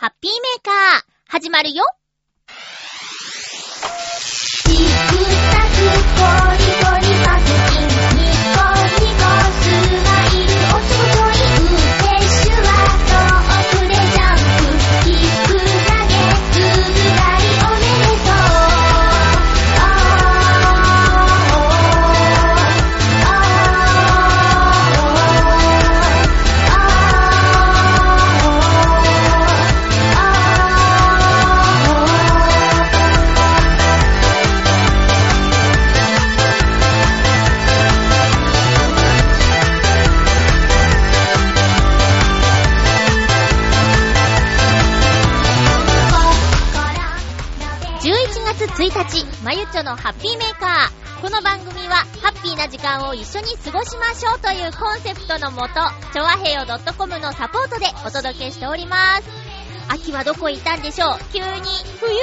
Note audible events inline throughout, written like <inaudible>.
ハッピーメーカー、始まるよ。1日、まゆちょのハッピーメーカー。この番組は、ハッピーな時間を一緒に過ごしましょうというコンセプトのもと、ちょわへよ .com のサポートでお届けしております。秋はどこへいたんでしょう？急に、冬、冬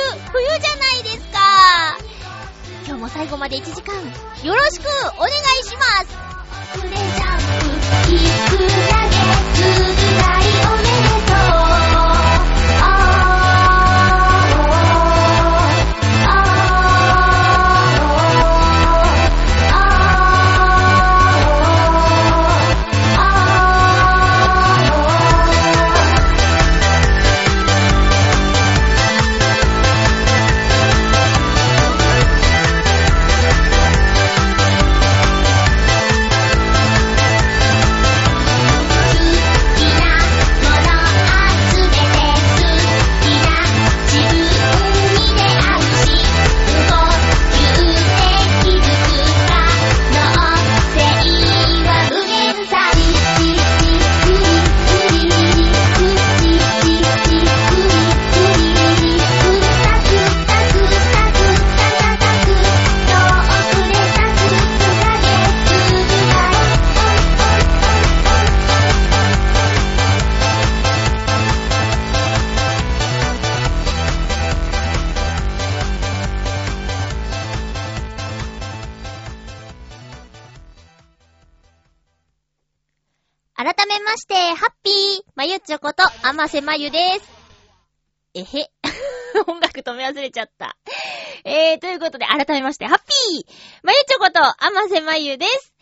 じゃないですか今日も最後まで1時間、よろしくお願いしますまゆです。えへ。<laughs> 音楽止め忘れちゃった。えー、ということで、改めまして、ハッピーまゆちょこと、あませまゆです。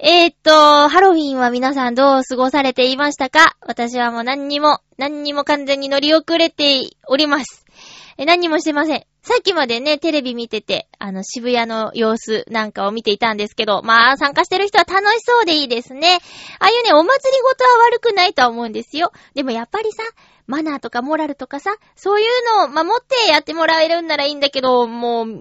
えーっと、ハロウィンは皆さんどう過ごされていましたか？私はもう何にも、何にも完全に乗り遅れております。え、何もしてません。さっきまでね、テレビ見てて、あの、渋谷の様子なんかを見ていたんですけど、まあ、参加してる人は楽しそうでいいですね。ああいうね、お祭りごとは悪くないとは思うんですよ。でもやっぱりさ、マナーとかモラルとかさ、そういうのを守ってやってもらえるんならいいんだけど、もう、道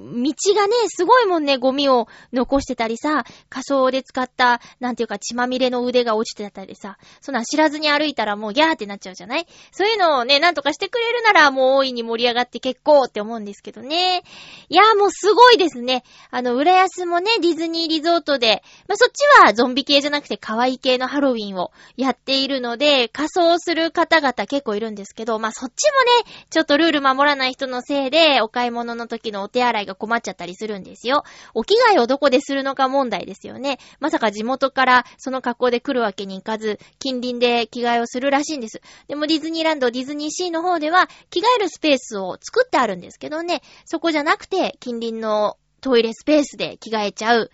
がね、すごいもんね、ゴミを残してたりさ、仮装で使った、なんていうか血まみれの腕が落ちてたりさ、そんな知らずに歩いたらもうギャーってなっちゃうじゃない？そういうのをね、なんとかしてくれるならもう大いに盛り上がって結構って思うんですけどね。いやもうすごいですね。あの、浦安もね、ディズニーリゾートで、まあ、そっちはゾンビ系じゃなくて可愛い系のハロウィンをやっているので、仮装する方々結構いるんですですけど、まあ、そっちもね、ちょっとルール守らない人のせいで、お買い物の時のお手洗いが困っちゃったりするんですよ。お着替えをどこでするのか問題ですよね。まさか地元からその格好で来るわけにいかず、近隣で着替えをするらしいんです。でもディズニーランド、ディズニーシーの方では、着替えるスペースを作ってあるんですけどね、そこじゃなくて、近隣のトイレスペースで着替えちゃう。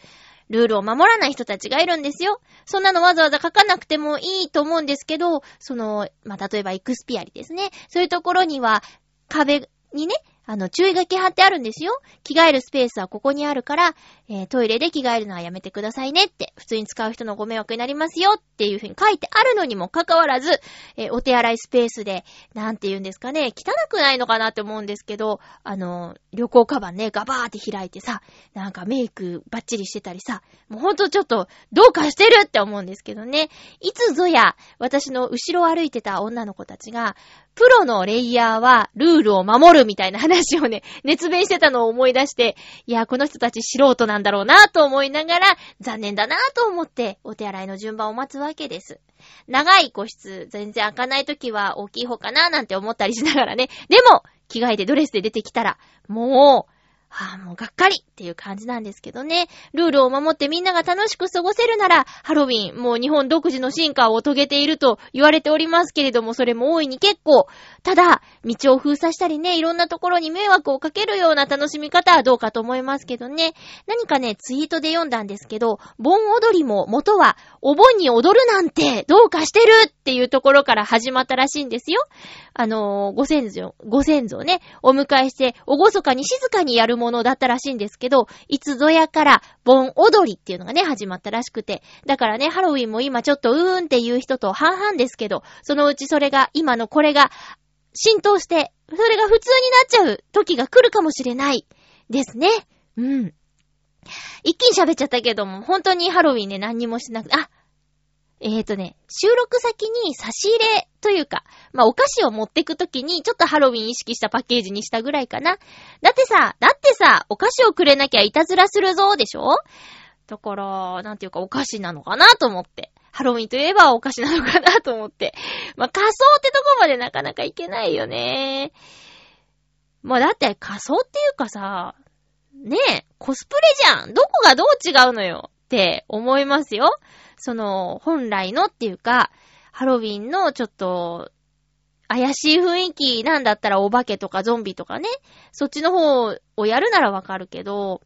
ルールを守らない人たちがいるんですよ。そんなのわざわざ書かなくてもいいと思うんですけど、その、まあ、例えばエクスピアリですね。そういうところには、壁にね、あの、注意書き貼ってあるんですよ。着替えるスペースはここにあるから、えートイレで着替えるのはやめてくださいねって、普通に使う人のご迷惑になりますよっていう風に書いてあるのにもかかわらず、えーお手洗いスペースで、なんて言うんですかね、汚くないのかなって思うんですけど、あの、旅行カバンね、ガバーって開いてさ、なんかメイクバッチリしてたりさ、もうほんとちょっと、どうかしてるって思うんですけどね。いつぞや、私の後ろを歩いてた女の子たちが、プロのレイヤーはルールを守るみたいな話をね、<laughs> 熱弁してたのを思い出して、いや、この人たち素人なんだろうなと思いながら、残念だなと思って、お手洗いの順番を待つわけです。長い個室、全然開かない時は大きい方かななんて思ったりしながらね。でも、着替えてドレスで出てきたら、もう、はあ、もうがっかりっていう感じなんですけどね。ルールを守ってみんなが楽しく過ごせるなら、ハロウィン、もう日本独自の進化を遂げていると言われておりますけれども、それも大いに結構。ただ、道を封鎖したりね、いろんなところに迷惑をかけるような楽しみ方はどうかと思いますけどね。何かね、ツイートで読んだんですけど、盆踊りも元は、お盆に踊るなんてどうかしてるっていうところから始まったらしいんですよ。あのー、ご先祖、ご先祖ね、お迎えして、おごそかに静かにやるものだったらしいんですけど、いつぞやから、盆踊りっていうのがね、始まったらしくて。だからね、ハロウィンも今ちょっとうーんっていう人と半々ですけど、そのうちそれが、今のこれが、浸透して、それが普通になっちゃう時が来るかもしれない。ですね。うん。一気に喋っちゃったけども、本当にハロウィンね、何にもしなくて、あ、えーとね、収録先に差し入れというか、まあ、お菓子を持ってくときに、ちょっとハロウィン意識したパッケージにしたぐらいかな。だってさ、だってさ、お菓子をくれなきゃいたずらするぞ、でしょ？だから、なんていうかお菓子なのかなと思って。ハロウィンといえばお菓子なのかなと思って。まあ、仮装ってとこまでなかなかいけないよね。まあ、だって仮装っていうかさ、ねえ、コスプレじゃん。どこがどう違うのよって思いますよ。その、本来のっていうか、ハロウィンのちょっと、怪しい雰囲気なんだったらお化けとかゾンビとかね、そっちの方をやるならわかるけど、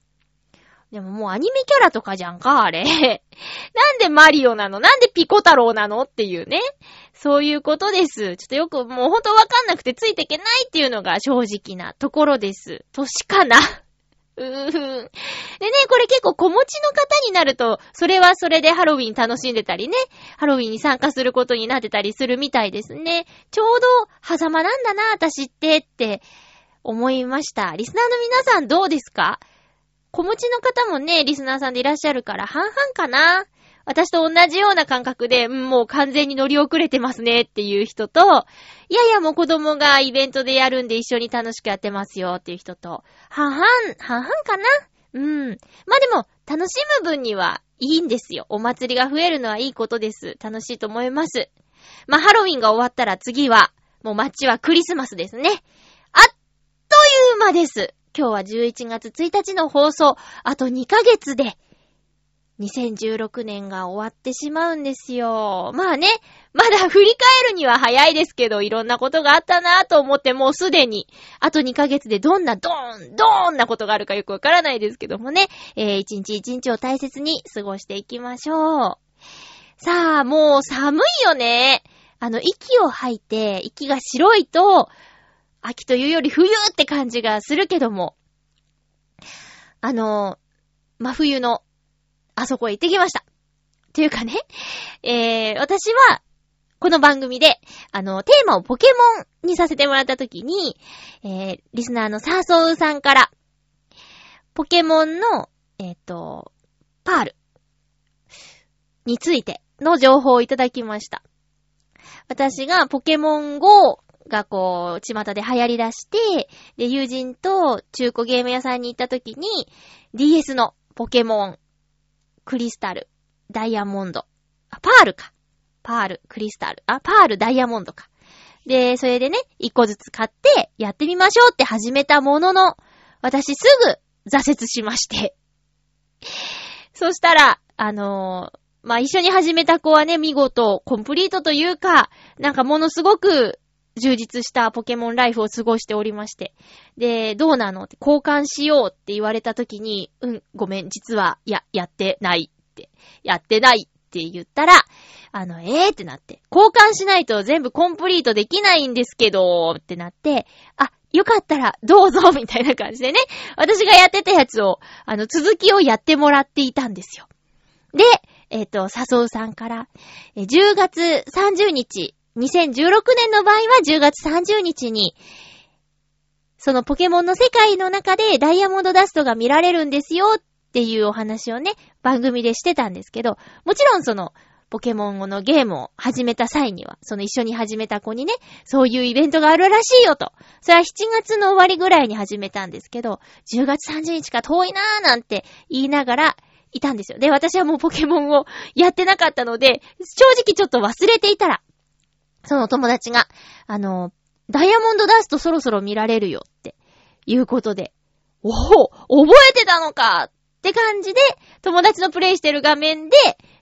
でももうアニメキャラとかじゃんか、あれ。<laughs> なんでマリオなの？なんでピコ太郎なの？っていうね。そういうことです。ちょっとよくもうほんとわかんなくてついていけないっていうのが正直なところです。年かなうーふ。でね、これ結構子持ちの方になると、それはそれでハロウィン楽しんでたりね、ハロウィンに参加することになってたりするみたいですね。ちょうど、狭間なんだな、私ってって思いました。リスナーの皆さんどうですか？子持ちの方もね、リスナーさんでいらっしゃるから半々かな私と同じような感覚で、もう完全に乗り遅れてますねっていう人と、いやいやもう子供がイベントでやるんで一緒に楽しくやってますよっていう人と、半々、半々かな？うん。まあでも、楽しむ分にはいいんですよ。お祭りが増えるのはいいことです。楽しいと思います。まあハロウィンが終わったら次は、もう街はクリスマスですね。あっという間です。今日は11月1日の放送、あと2ヶ月で、2016年が終わってしまうんですよ。まあね、まだ振り返るには早いですけど、いろんなことがあったなぁと思ってもうすでに、あと2ヶ月でどんなドーン、ドーンなことがあるかよくわからないですけどもね、えー、一日一日を大切に過ごしていきましょう。さあ、もう寒いよね。あの、息を吐いて、息が白いと、秋というより冬って感じがするけども、あの、真冬のあそこへ行ってきました。というかね、えー、私は、この番組で、あの、テーマをポケモンにさせてもらったときに、えー、リスナーのサーソウさんから、ポケモンの、えっ、ー、と、パールについての情報をいただきました。私がポケモン GO がこう、巷で流行り出して、で、友人と中古ゲーム屋さんに行った時に、DS のポケモンクリスタル、ダイヤモンド。あ、パールか。パール、クリスタル。あ、パール、ダイヤモンドか。で、それでね、一個ずつ買って、やってみましょうって始めたものの、私すぐ挫折しまして。<laughs> そしたら、あのー、まあ、一緒に始めた子はね、見事、コンプリートというか、なんかものすごく充実したポケモンライフを過ごしておりまして。で、どうなの？って交換しようって言われた時に、うん、ごめん、実は、や、やってないって、やってないって言ったら、あの、えーってなって、交換しないと全部コンプリートできないんですけど、ってなって、あ、よかったらどうぞ <laughs> みたいな感じでね、私がやってたやつを、あの、続きをやってもらっていたんですよ。で、えっ、ー、と、笹生さんから、10月30日、2016年の場合は10月30日に、そのポケモンの世界の中でダイヤモンドダストが見られるんですよっていうお話をね、番組でしてたんですけど、もちろんその、ポケモンのゲームを始めた際には、その一緒に始めた子にね、そういうイベントがあるらしいよと。それは7月の終わりぐらいに始めたんですけど、10月30日か遠いなーなんて言いながらいたんですよ。で、私はもうポケモンをやってなかったので、正直ちょっと忘れていたら、その友達が、あの、ダイヤモンドダストそろそろ見られるよっていうことで、おお、覚えてたのかって感じで、友達のプレイしてる画面で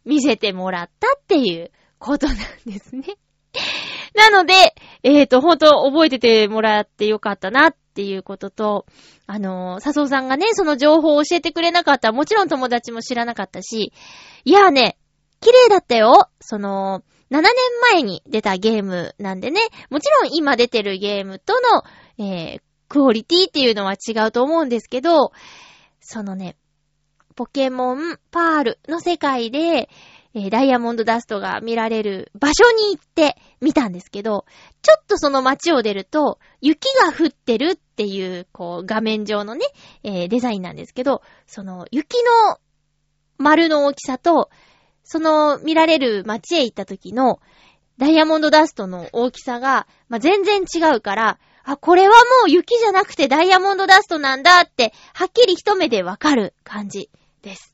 見せてもらったっていうことなんですね。<laughs> なので、えっ、ー、と、ほんと覚えててもらってよかったなっていうことと、あのー、笹生さんがね、その情報を教えてくれなかったら、もちろん友達も知らなかったし、いやーね、綺麗だったよ。その、7年前に出たゲームなんでね、もちろん今出てるゲームとの、えー、クオリティっていうのは違うと思うんですけど、そのね、ポケモン、パールの世界で、え、ダイヤモンドダストが見られる場所に行って見たんですけど、ちょっとその街を出ると、雪が降ってるっていう、こう、画面上のね、えー、デザインなんですけど、その、雪の丸の大きさと、その見られる街へ行った時のダイヤモンドダストの大きさが、まあ、全然違うから、あ、これはもう雪じゃなくてダイヤモンドダストなんだって、はっきり一目でわかる感じです。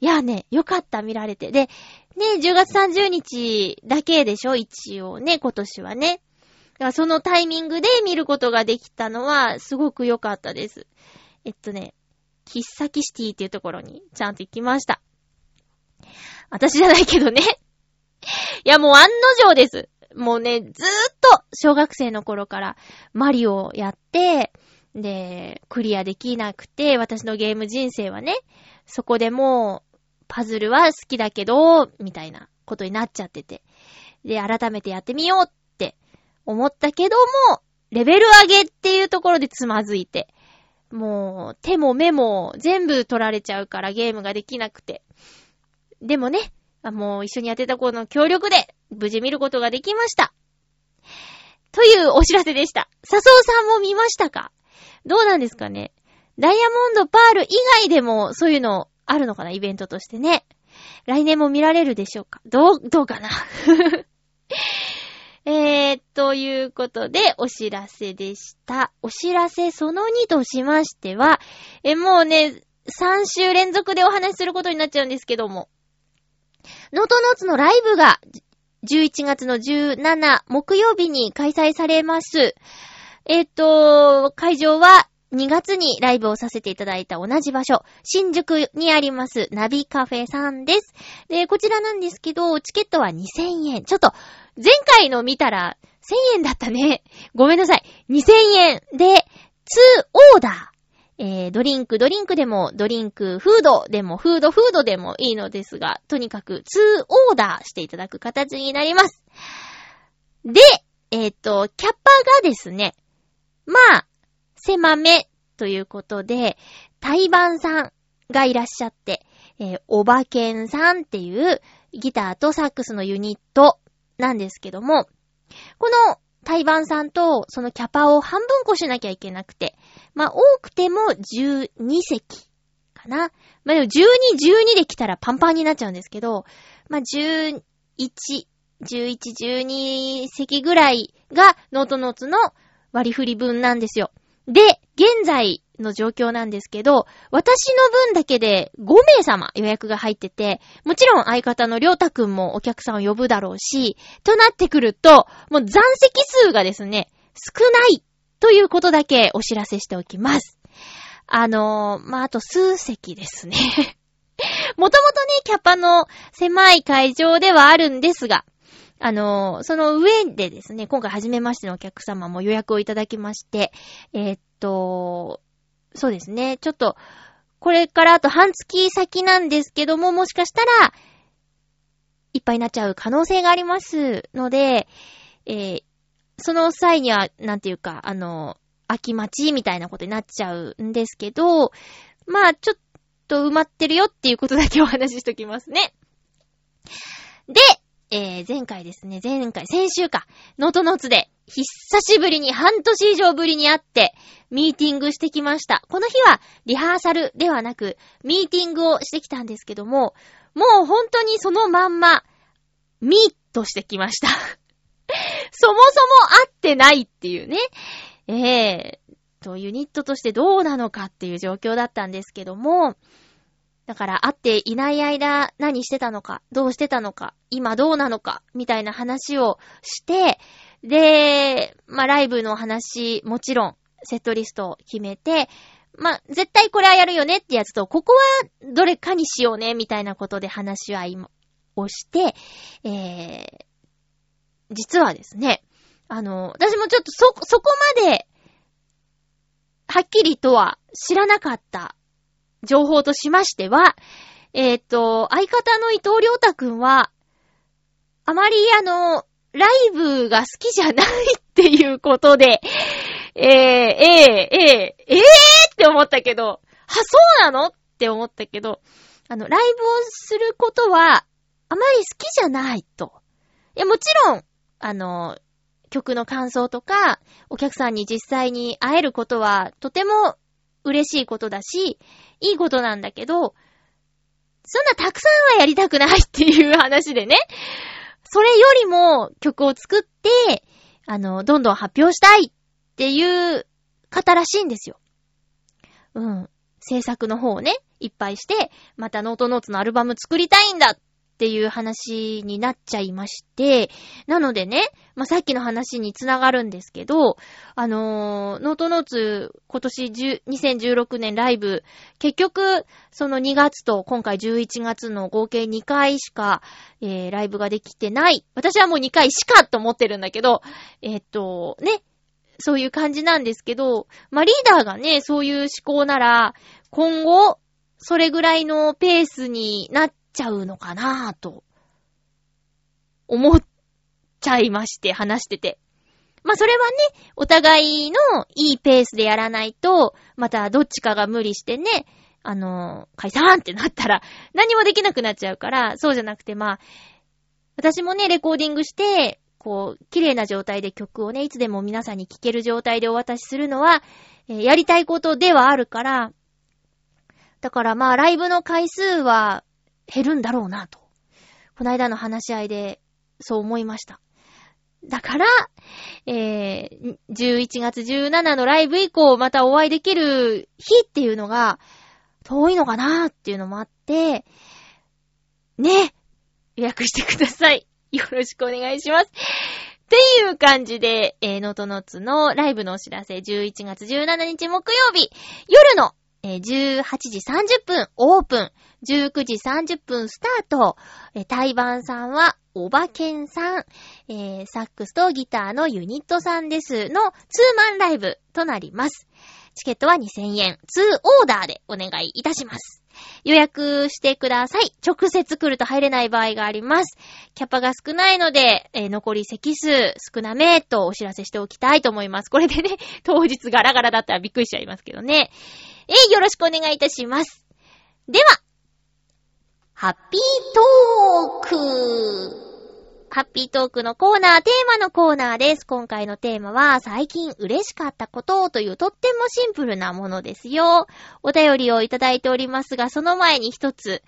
いやね、よかった見られて。で、ね、10月30日だけでしょ？一応ね、今年はね。だからそのタイミングで見ることができたのは、すごく良かったです。えっとね、喫茶キシティっていうところにちゃんと行きました。私じゃないけどね。<laughs> いや、もう案の定です。もうね、ずーっと小学生の頃からマリオをやって、で、クリアできなくて、私のゲーム人生はね、そこでもう、パズルは好きだけど、みたいなことになっちゃってて。で、改めてやってみようって思ったけども、レベル上げっていうところでつまずいて。もう、手も目も全部取られちゃうからゲームができなくて。でもね、もう一緒にやってた子の協力で、無事見ることができました。というお知らせでした。笹生さんも見ましたか？どうなんですかね？ダイヤモンドパール以外でもそういうのあるのかな？イベントとしてね。来年も見られるでしょうか？どう、どうかな？<laughs> えー、ということで、お知らせでした。お知らせその2としましては、え、もうね、3週連続でお話しすることになっちゃうんですけども、ノートノーツのライブが11月の17木曜日に開催されます。えっ、と、会場は2月にライブをさせていただいた同じ場所、新宿にありますナビカフェさんです。で、こちらなんですけど、チケットは2000円。ちょっと、前回の見たら1000円だったね。ごめんなさい。2000円で、2オーダー。えー、ドリンク、ドリンクでも、ドリンク、フードでも、フード、フードでもいいのですが、とにかく、2オーダーしていただく形になります。で、えっ、ー、と、キャッパがですね、まあ、狭めということで、対バンさんがいらっしゃって、えー、おばけんさんっていうギターとサックスのユニットなんですけども、この対バンさんとそのキャパを半分こしなきゃいけなくて、まあ、多くても12席かな。まあ、でも12、12で来たらパンパンになっちゃうんですけど、まあ、11、11、12席ぐらいがノートノーツの割り振り分なんですよ。で、現在の状況なんですけど、私の分だけで5名様予約が入ってて、もちろん相方のりょうたくんもお客さんを呼ぶだろうし、となってくると、もう残席数がですね、少ないということだけお知らせしておきます。あのー、まあ、あと数席ですね。<laughs> もともとね、キャパの狭い会場ではあるんですが、あのー、その上でですね、今回初めましてのお客様も予約をいただきまして、えー、っと、そうですね、ちょっと、これからあと半月先なんですけども、もしかしたら、いっぱいになっちゃう可能性がありますので、えー、その際には、なんていうか、あの、秋待ちみたいなことになっちゃうんですけど、まあ、ちょっと埋まってるよっていうことだけお話ししときますね。で、えー、前回ですね、前回、先週か、ノートノツで、久しぶりに半年以上ぶりに会って、ミーティングしてきました。この日は、リハーサルではなく、ミーティングをしてきたんですけども、もう本当にそのまんま、ミートしてきました。<laughs> そもそも会ってないっていうね。ええー、と、ユニットとしてどうなのかっていう状況だったんですけども、だから会っていない間何してたのか、どうしてたのか、今どうなのか、みたいな話をして、で、まあ、ライブの話、もちろん、セットリストを決めて、まあ、絶対これはやるよねってやつと、ここはどれかにしようね、みたいなことで話し合いをして、えー、実はですね、あの、私もちょっとそ、そこまで、はっきりとは知らなかった情報としましては、えっ、ー、と、相方の伊藤良太くんは、あまりあの、ライブが好きじゃないっていうことで、えー、えー、えー、えー、って思ったけど、は、そうなの？って思ったけど、あの、ライブをすることは、あまり好きじゃないと。いや、もちろん、あの、曲の感想とか、お客さんに実際に会えることは、とても嬉しいことだし、いいことなんだけど、そんなたくさんはやりたくないっていう話でね。それよりも曲を作って、あの、どんどん発表したいっていう方らしいんですよ。うん。制作の方をね、いっぱいして、またノートノーツのアルバム作りたいんだっっていう話になっちゃいまして、なのでね、まあ、さっきの話につながるんですけど、あのー、ノートノーツ今年10 2016年ライブ、結局、その2月と今回11月の合計2回しか、えー、ライブができてない。私はもう2回しかと思ってるんだけど、えー、っと、ね、そういう感じなんですけど、まあ、リーダーがね、そういう思考なら、今後、それぐらいのペースになっちゃうのかなぁと、思っちゃいまして、話してて。まあ、それはね、お互いのいいペースでやらないと、またどっちかが無理してね、あの、解散ってなったら、何もできなくなっちゃうから、そうじゃなくて、まあ、私もね、レコーディングして、こう、綺麗な状態で曲をね、いつでも皆さんに聴ける状態でお渡しするのは、え、やりたいことではあるから、だからまあ、ライブの回数は減るんだろうなと。この間の話し合いで、そう思いました。だから、えー、11月17のライブ以降、またお会いできる日っていうのが、遠いのかなっていうのもあって、ね、予約してください。よろしくお願いします。っていう感じで、えー、ノートノーツのライブのお知らせ、11月17日木曜日、夜の、えー、18時30分オープン、19時30分スタート。えー、対バンさんは、おばけんさん、えー、サックスとギターのユニットさんです。のツーマンライブとなります。チケットは2000円、ツーオーダーでお願いいたします。予約してください。直接来ると入れない場合があります。キャパが少ないので、えー、残り席数少なめとお知らせしておきたいと思います。これでね、当日ガラガラだったらびっくりしちゃいますけどね。えー、よろしくお願いいたします。では、ハッピートークハッピートークのコーナー、テーマのコーナーです。今回のテーマは、最近嬉しかったことというとってもシンプルなものですよ。お便りをいただいておりますが、その前に一つ、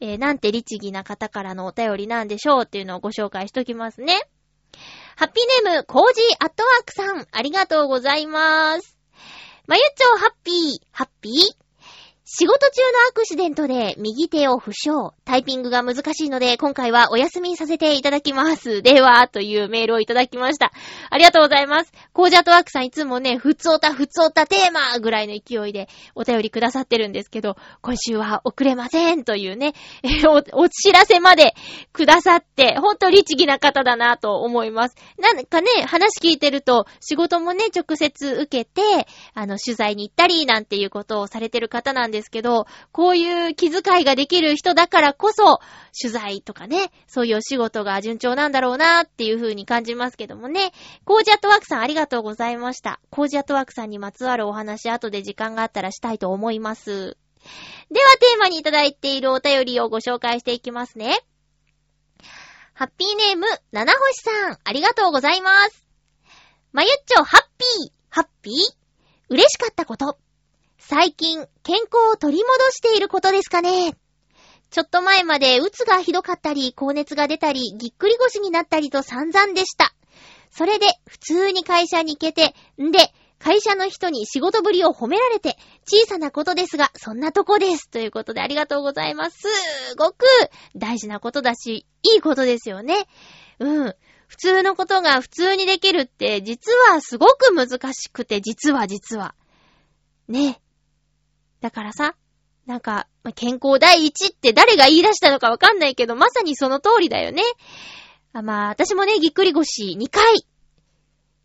えー、なんて律儀な方からのお便りなんでしょうっていうのをご紹介しときますね。ハッピーネーム、コージーアットワークさん、ありがとうございます。まゆっちょハッピー、ハッピー。仕事中のアクシデントで右手を負傷。タイピングが難しいので、今回はお休みさせていただきます。<laughs> では、というメールをいただきました。ありがとうございます。コージーアットワークさんいつもね、ふつおた、ふつおたテーマぐらいの勢いでお便りくださってるんですけど、今週は遅れませんというね、お、<laughs> お知らせまでくださって、ほんと律儀な方だなと思います。なんかね、話聞いてると、仕事もね、直接受けて、あの、取材に行ったりなんていうことをされてる方なんですですけど、こういう気遣いができる人だからこそ、取材とかね、そういうお仕事が順調なんだろうなっていう風に感じますけどもね。コージアットワークさんありがとうございました。コージアットワークさんにまつわるお話後で時間があったらしたいと思います。ではテーマにいただいているお便りをご紹介していきますね。ハッピーネーム、七星さん、ありがとうございます。まゆっちょ、ハッピー、ハッピー？嬉しかったこと。最近、健康を取り戻していることですかねちょっと前まで、うつがひどかったり、高熱が出たり、ぎっくり腰になったりと散々でした。それで、普通に会社に行けて、んで、会社の人に仕事ぶりを褒められて、小さなことですが、そんなとこです。ということでありがとうございます。すごく大事なことだし、いいことですよね。うん。普通のことが普通にできるって、実はすごく難しくて、実は実は。ね。だからさ、なんか、健康第一って誰が言い出したのかわかんないけど、まさにその通りだよね。あまあ、私もね、ぎっくり腰2回、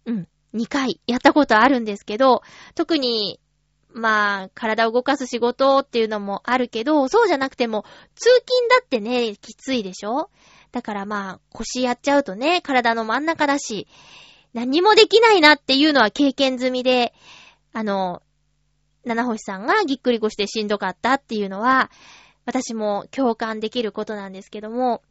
うん、2回。やったことあるんですけど、特に、まあ、体を動かす仕事っていうのもあるけど、そうじゃなくても、通勤だってね、きついでしょ。だからまあ、腰やっちゃうとね、体の真ん中だし、何もできないなっていうのは経験済みで、あの、七星さんがぎっくり腰でしんどかったっていうのは、私も共感できることなんですけども、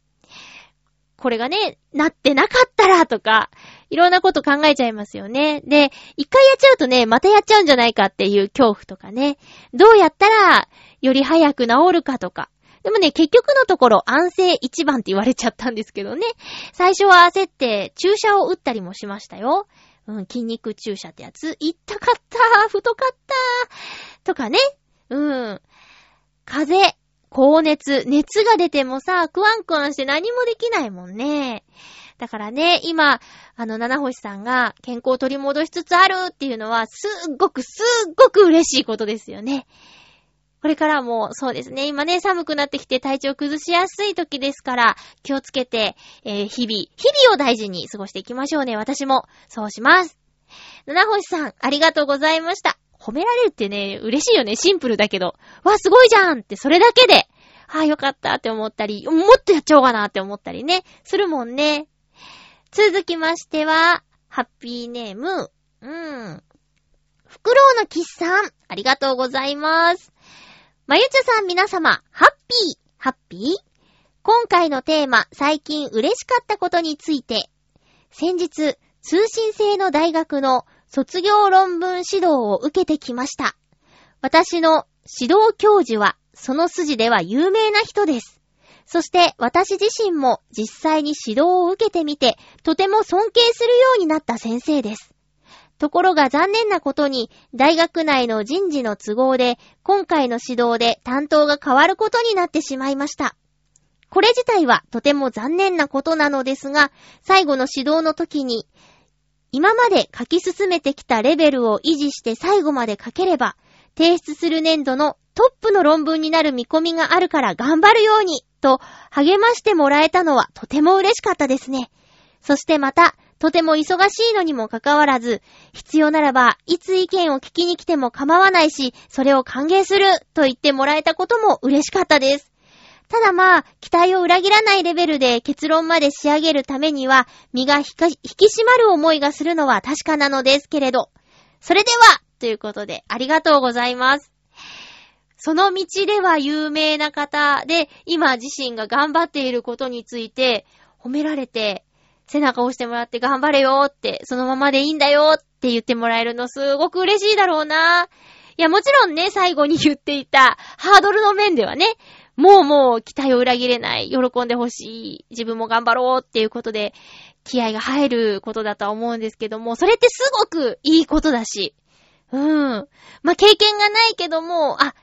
これがね、なってなかったらとか、いろんなこと考えちゃいますよね。で、一回やっちゃうとね、またやっちゃうんじゃないかっていう恐怖とかね、どうやったらより早く治るかとか。でもね、結局のところ安静一番って言われちゃったんですけどね。最初は焦って注射を打ったりもしましたよ。うん、筋肉注射ってやつ。痛かった太かったとかね。うん。風邪、高熱、熱が出てもさ、クワンクワンして何もできないもんね。だからね、今、あの、七星さんが健康を取り戻しつつあるっていうのは、すっごくすっごく嬉しいことですよね。これからも、そうですね、今ね、寒くなってきて体調崩しやすい時ですから、気をつけて、えー、日々、日々を大事に過ごしていきましょうね。私も、そうします。七星さん、ありがとうございました。褒められるってね、嬉しいよね。シンプルだけど。わ、すごいじゃんって、それだけで、ああ、よかったって思ったり、もっとやっちゃおうかなって思ったりね、するもんね。続きましては、ハッピーネーム、うーん。フクロウのキッさん、ありがとうございます。まゆちょさん皆様、ハッピー、ハッピー？今回のテーマ、最近嬉しかったことについて、先日、通信制の大学の卒業論文指導を受けてきました。私の指導教授は、その筋では有名な人です。そして私自身も実際に指導を受けてみて、とても尊敬するようになった先生です。ところが残念なことに、大学内の人事の都合で、今回の指導で担当が変わることになってしまいました。これ自体はとても残念なことなのですが、最後の指導の時に、今まで書き進めてきたレベルを維持して最後まで書ければ、提出する年度のトップの論文になる見込みがあるから頑張るように、と励ましてもらえたのはとても嬉しかったですね。そしてまた、とても忙しいのにもかかわらず、必要ならば、いつ意見を聞きに来ても構わないし、それを歓迎する、と言ってもらえたことも嬉しかったです。ただまあ、期待を裏切らないレベルで結論まで仕上げるためには、身が引き締まる思いがするのは確かなのですけれど。それでは、ということで、ありがとうございます。その道では有名な方で、今自身が頑張っていることについて、褒められて、背中を押してもらって頑張れよって、そのままでいいんだよって言ってもらえるのすごく嬉しいだろうな。いや、もちろんね、最後に言っていた、ハードルの面ではね、もうもう期待を裏切れない、喜んでほしい、自分も頑張ろうっていうことで、気合が入ることだとは思うんですけども、それってすごくいいことだし、うん。まあ、経験がないけども、あ、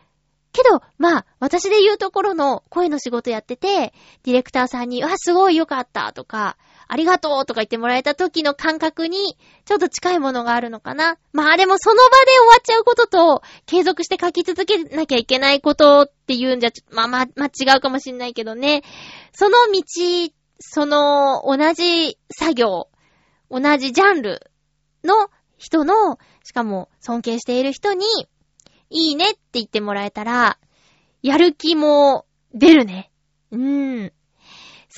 けど、まあ、私で言うところの声の仕事やってて、ディレクターさんに、あ、すごいよかったとか、ありがとうとか言ってもらえた時の感覚に、ちょっと近いものがあるのかな。まあでもその場で終わっちゃうことと、継続して書き続けなきゃいけないことっていうんじゃ、まあまあ、まあ違うかもしんないけどね。その道、その同じ作業、同じジャンルの人の、しかも尊敬している人に、いいねって言ってもらえたら、やる気も出るね。うーん。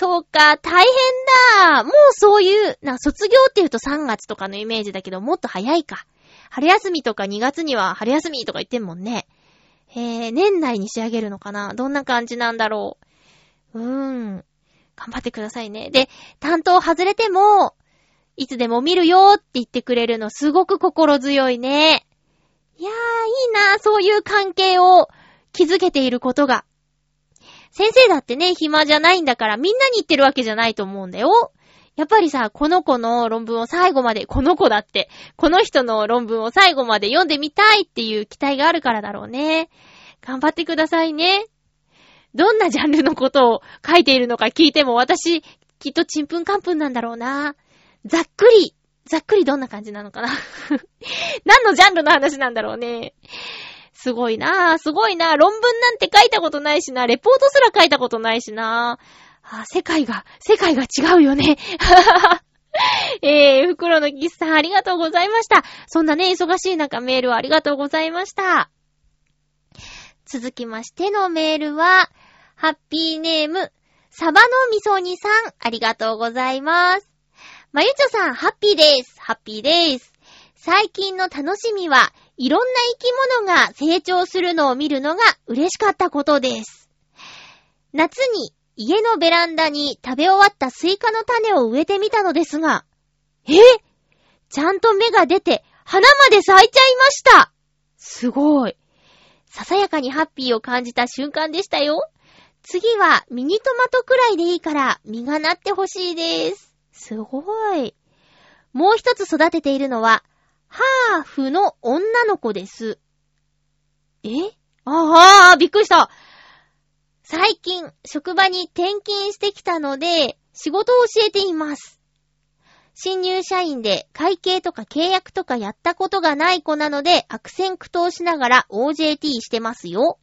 そうか、大変だ。もうそういう、な、卒業って言うと3月とかのイメージだけど、もっと早いか。春休みとか2月には春休みとか言ってんもんね。へえ、年内に仕上げるのかなどんな感じなんだろう。うーん。頑張ってくださいね。で、担当外れても、いつでも見るよって言ってくれるのすごく心強いね。いやー、いいなそういう関係を築けていることが。先生だってね、暇じゃないんだからみんなに言ってるわけじゃないと思うんだよ。やっぱりさ、この子の論文を最後まで、この子だって、この人の論文を最後まで読んでみたいっていう期待があるからだろうね。頑張ってくださいね。どんなジャンルのことを書いているのか聞いても私、きっとちんぷんかんぷんなんだろうな。ざっくり、ざっくりどんな感じなのかな <laughs> 何のジャンルの話なんだろうね。すごいなぁ、すごいなぁ。論文なんて書いたことないしな、レポートすら書いたことないしなぁ。あ、世界が、世界が違うよね。<laughs> えー、袋のキスさんありがとうございました。そんなね、忙しい中メールをありがとうございました。続きましてのメールは、ハッピーネーム、サバのみそ煮さん、ありがとうございます。まゆっちょさん、ハッピーです。ハッピーです。最近の楽しみは、いろんな生き物が成長するのを見るのが嬉しかったことです。夏に家のベランダに食べ終わったスイカの種を植えてみたのですが、え？ちゃんと芽が出て、花まで咲いちゃいましたすごい。ささやかにハッピーを感じた瞬間でしたよ。次はミニトマトくらいでいいから実がなってほしいです。すごい。もう一つ育てているのは、ハーフの女の子です。え？ああ、びっくりした。最近、職場に転勤してきたので、仕事を教えています。新入社員で会計とか契約とかやったことがない子なので、悪戦苦闘しながら OJT してますよ。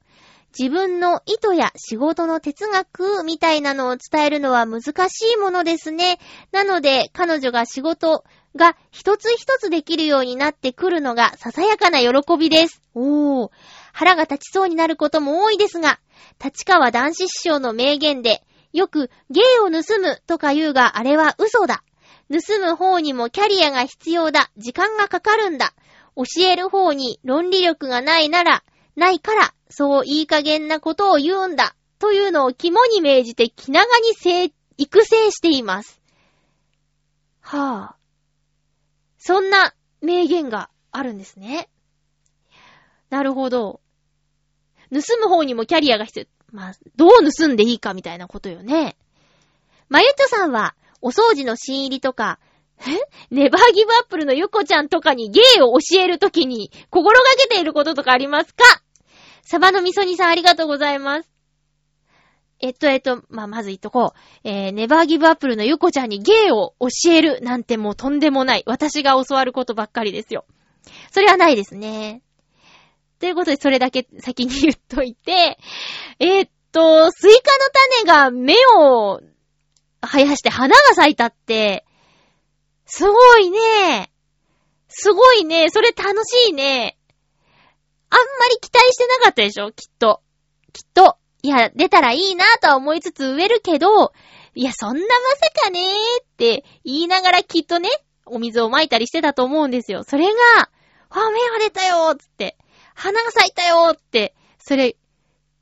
自分の意図や仕事の哲学みたいなのを伝えるのは難しいものですね。なので、彼女が仕事が一つ一つできるようになってくるのがささやかな喜びです。おー。腹が立ちそうになることも多いですが、立川男子師匠の名言で、よく芸を盗むとか言うがあれは嘘だ。盗む方にもキャリアが必要だ。時間がかかるんだ。教える方に論理力がないなら、ないから、そういい加減なことを言うんだ。というのを肝に銘じて気長に、育成しています。はぁ、あ。そんな名言があるんですね。なるほど。盗む方にもキャリアが必要。まあ、どう盗んでいいかみたいなことよね。まゆっちょさんは、お掃除の新入りとか、え？ネバーギブアップルのゆこちゃんとかに芸を教えるときに心がけていることとかありますか？サバの味噌煮さんありがとうございます。えっと、えっと、まあ、まず言っとこう。えー、ネバーギブアップルのゆこちゃんに芸を教えるなんてもうとんでもない。私が教わることばっかりですよ。それはないですね。ということで、それだけ先に言っといて、えー、っと、スイカの種が芽を生やして花が咲いたって、すごいね。すごいね。それ楽しいね。あんまり期待してなかったでしょ？きっと。きっと。いや、出たらいいなとは思いつつ植えるけど、いや、そんなまさかねーって言いながらきっとね、お水を撒いたりしてたと思うんですよ。それが、あ、芽が出たよーつって、花が咲いたよーって、それ、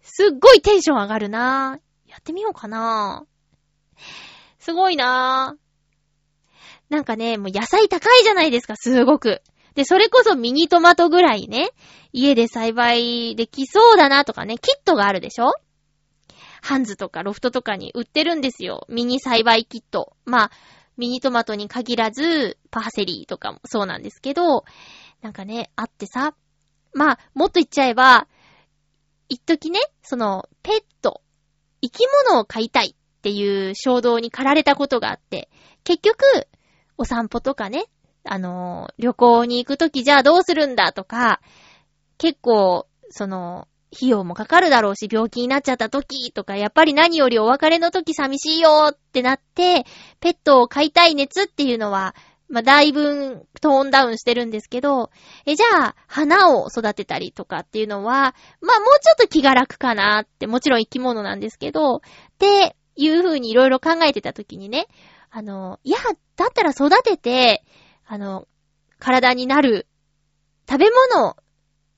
すっごいテンション上がるなー。やってみようかなー。すごいなー。なんかね、もう野菜高いじゃないですか、すごく。で、それこそミニトマトぐらいね、家で栽培できそうだなとかね、キットがあるでしょハンズとかロフトとかに売ってるんですよ。ミニ栽培キット。まあ、ミニトマトに限らず、パーセリーとかもそうなんですけど、なんかね、あってさ、まあ、もっと言っちゃえば、一時ね、その、ペット、生き物を飼いたいっていう衝動に駆られたことがあって、結局、お散歩とかね、あの、旅行に行くときじゃあどうするんだとか、結構、その、費用もかかるだろうし、病気になっちゃった時とか、やっぱり何よりお別れの時寂しいよってなって、ペットを飼いたい熱っていうのは、まあ、だいぶトーンダウンしてるんですけど、え、じゃあ、花を育てたりとかっていうのは、まあ、もうちょっと気が楽かなって、もちろん生き物なんですけど、っていう風にいろいろ考えてた時にね、あの、いや、だったら育てて、あの、体になる食べ物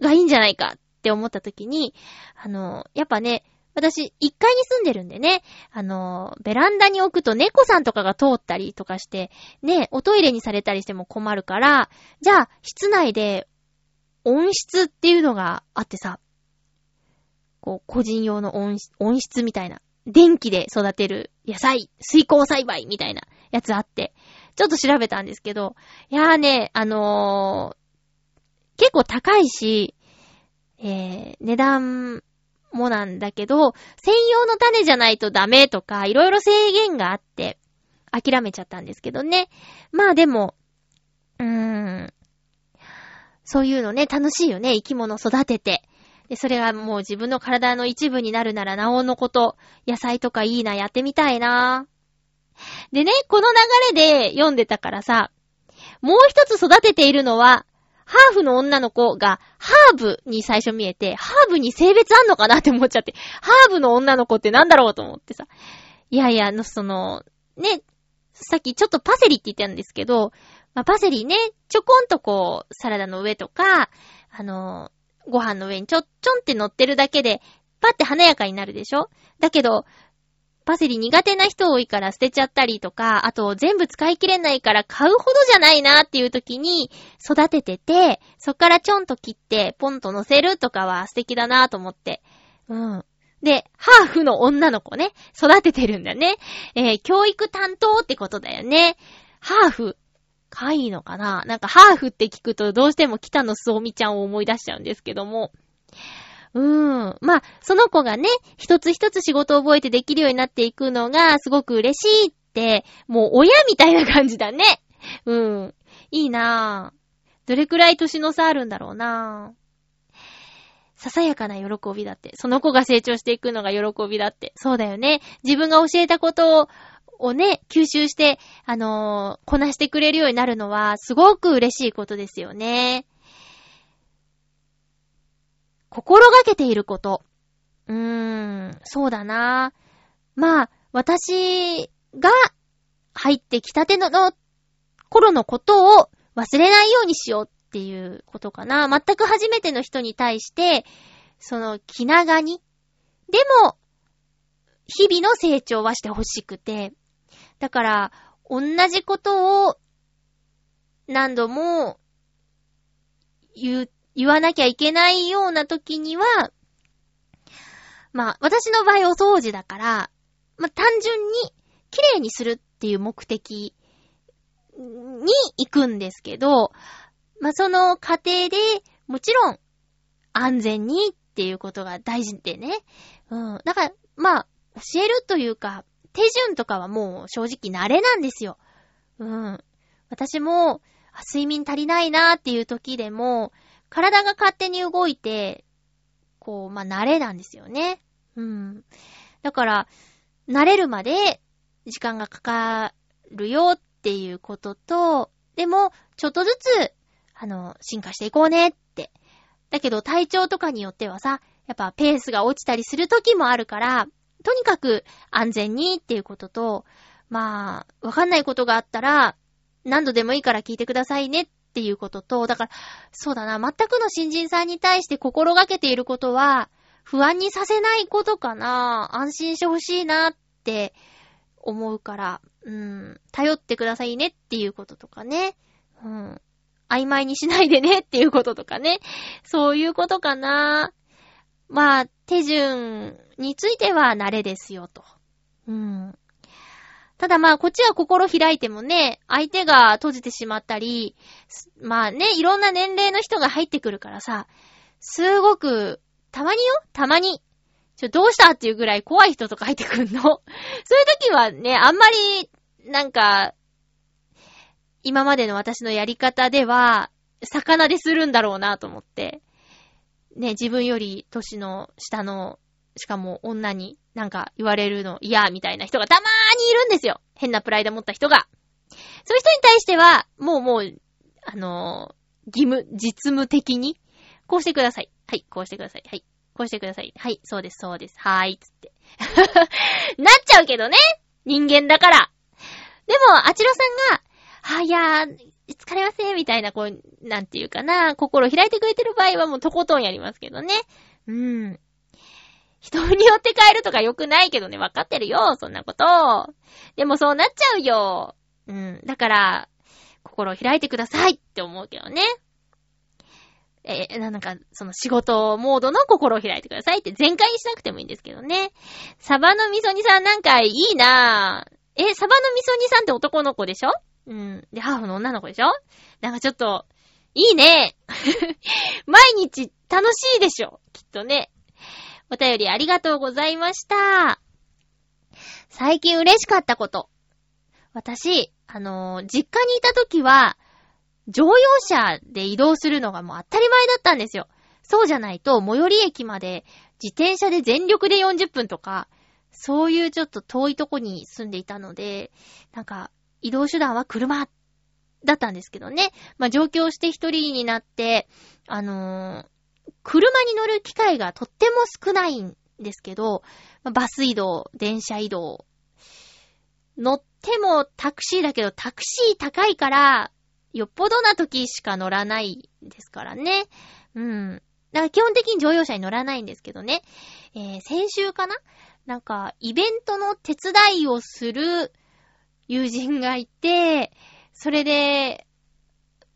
がいいんじゃないかって思った時に、あの、やっぱね、私、一階に住んでるんでね、あの、ベランダに置くと猫さんとかが通ったりとかして、ね、おトイレにされたりしても困るから、じゃあ、室内で温室っていうのがあってさ、こう、個人用の温温室みたいな、電気で育てる野菜、水耕栽培みたいなやつあって、ちょっと調べたんですけど、いやーね、あのー、結構高いし、えー、値段もなんだけど、専用の種じゃないとダメとか、いろいろ制限があって、諦めちゃったんですけどね。まあでも、うーん、そういうのね、楽しいよね。生き物育てて。で、それがもう自分の体の一部になるならなおのこと、野菜とかいいな、やってみたいな。でね、この流れで読んでたからさ、もう一つ育てているのは、ハーフの女の子がハーブに最初見えて、ハーブに性別あんのかなって思っちゃって、ハーブの女の子ってなんだろうと思ってさ。いやいや、あの、その、ね、さっきちょっとパセリって言ったんですけど、まあ、パセリね、ちょこんとこう、サラダの上とか、あの、ご飯の上にちょ、ちょんって乗ってるだけで、パって華やかになるでしょ？だけど、パセリ苦手な人多いから捨てちゃったりとか、あと全部使い切れないから買うほどじゃないなっていう時に育ててて、そっからちょんと切ってポンと乗せるとかは素敵だなと思って。うん。で、ハーフの女の子ね、育ててるんだね。えー教育担当ってことだよね。ハーフ。かわいいのかな？なんかハーフって聞くとどうしても北野すおみちゃんを思い出しちゃうんですけども。うん。まあ、その子がね、一つ一つ仕事を覚えてできるようになっていくのがすごく嬉しいって、もう親みたいな感じだね。<laughs> うん。いいなぁ。どれくらい年の差あるんだろうなぁ。ささやかな喜びだって。その子が成長していくのが喜びだって。そうだよね。自分が教えたことを、をね、吸収して、あのーこなしてくれるようになるのは、すごく嬉しいことですよね。心がけていること。うーん、そうだな。まあ、私が入ってきたてのの頃のことを忘れないようにしようっていうことかな。全く初めての人に対して、その気長に。でも、日々の成長はしてほしくて。だから、同じことを何度も言う、言わなきゃいけないような時には、まあ、私の場合お掃除だから、まあ、単純に綺麗にするっていう目的に行くんですけど、まあ、その過程で、もちろん、安全にっていうことが大事でね。うん。だから、まあ、教えるというか、手順とかはもう正直慣れなんですよ。うん。私も、睡眠足りないなーっていう時でも、体が勝手に動いて、こう、まあ、慣れなんですよね。うん。だから、慣れるまで時間がかかるよっていうことと、でも、ちょっとずつ、あの、進化していこうねって。だけど、体調とかによってはさ、やっぱペースが落ちたりする時もあるから、とにかく安全にっていうことと、まあ、わかんないことがあったら、何度でもいいから聞いてくださいねっっていうことと、だから、そうだな、全くの新人さんに対して心がけていることは、不安にさせないことかな。安心してほしいなって思うから、うん、頼ってくださいねっていうこととかね。うん。曖昧にしないでねっていうこととかね。そういうことかな。まあ、手順については慣れですよと。うん。ただまあ、こっちは心開いてもね、相手が閉じてしまったり、まあね、いろんな年齢の人が入ってくるからさ、すごく、たまによ？たまに。ちょ、どうした？っていうぐらい怖い人とか入ってくるの？<laughs> そういう時はね、あんまり、なんか、今までの私のやり方では、魚でするんだろうなと思って。ね、自分より年の下の、しかも女になんか言われるの嫌みたいな人がたまーにいるんですよ。変なプライド持った人が。そういう人に対しては、もうもう、あのー義務、実務的に、こうしてください。はい、こうしてください。はい、こうしてください。はい、そうです、そうです。はーい、つって。<laughs> なっちゃうけどね人間だから。でも、あちろさんが、はやー、疲れません、みたいな、こう、なんていうかな、心を開いてくれてる場合はもうとことんやりますけどね。うん。人によって変えるとか良くないけどね、わかってるよ、そんなこと。でもそうなっちゃうよ。うん。だから、心を開いてくださいって思うけどね。えなんか、その仕事モードの心を開いてくださいって全開にしなくてもいいんですけどね。サバの味噌煮さんなんかいいなぁ。え、サバの味噌煮さんって男の子でしょ？うん。で、ハーフの女の子でしょ？なんかちょっと、いいね。<laughs> 毎日楽しいでしょ？きっとね。お便りありがとうございました。最近嬉しかったこと。私、あのー実家にいた時は、乗用車で移動するのがもう当たり前だったんですよ。そうじゃないと、最寄り駅まで自転車で全力で40分とか、そういうちょっと遠いとこに住んでいたので、なんか、移動手段は車だったんですけどね。まあ、上京して一人になって、あのー、車に乗る機会がとっても少ないんですけど、バス移動、電車移動、乗ってもタクシーだけど、タクシー高いから、よっぽどな時しか乗らないですからね。うん。だから基本的に乗用車に乗らないんですけどね。えー、先週かな？なんか、イベントの手伝いをする友人がいて、それで、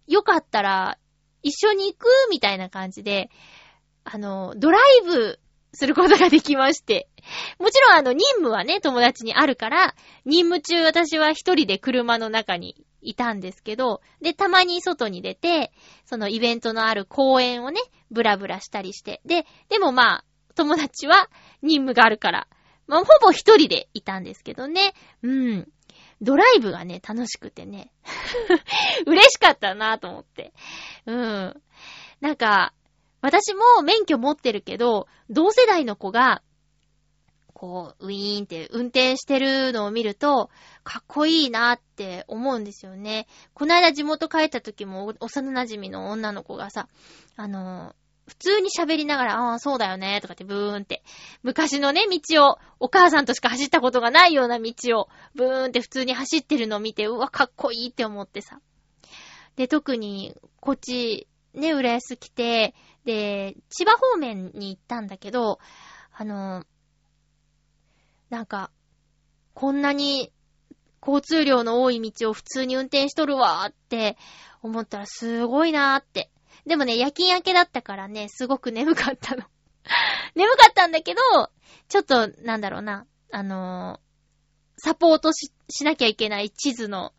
よかったら、一緒に行くみたいな感じで、あの、ドライブすることができまして。もちろんあの、任務はね、友達にあるから、任務中私は一人で車の中にいたんですけど、で、たまに外に出て、そのイベントのある公園をね、ブラブラしたりして。で、でもまあ、友達は任務があるから、まあ、ほぼ一人でいたんですけどね。うん。ドライブがね、楽しくてね。<laughs> 嬉しかったなと思って。うん。なんか、私も免許持ってるけど、同世代の子が、こう、ウィーンって運転してるのを見ると、かっこいいなって思うんですよね。この間地元帰った時も、幼馴染の女の子がさ、あの、普通に喋りながら、ああ、そうだよね、とかってブーンって。昔のね、道を、お母さんとしか走ったことがないような道を、ブーンって普通に走ってるのを見て、うわ、かっこいいって思ってさ。で、特に、こっち、ね、浦安来て、で、千葉方面に行ったんだけど、あの、なんか、こんなに交通量の多い道を普通に運転しとるわーって思ったらすごいなーって。でもね、夜勤明けだったからね、すごく眠かったの。<laughs> 眠かったんだけど、ちょっと、なんだろうな、あのー、サポートし、しなきゃいけない地図の